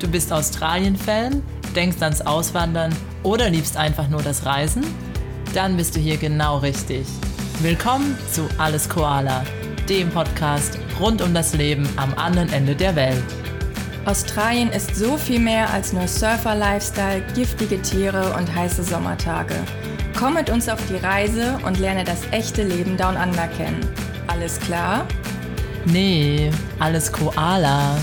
Du bist Australien-Fan, denkst ans Auswandern oder liebst einfach nur das Reisen? Dann bist du hier genau richtig. Willkommen zu Alles Koala, dem Podcast rund um das Leben am anderen Ende der Welt. Australien ist so viel mehr als nur Surfer-Lifestyle, giftige Tiere und heiße Sommertage. Komm mit uns auf die Reise und lerne das echte Leben Down Under kennen. Alles klar? Nee, alles Koala.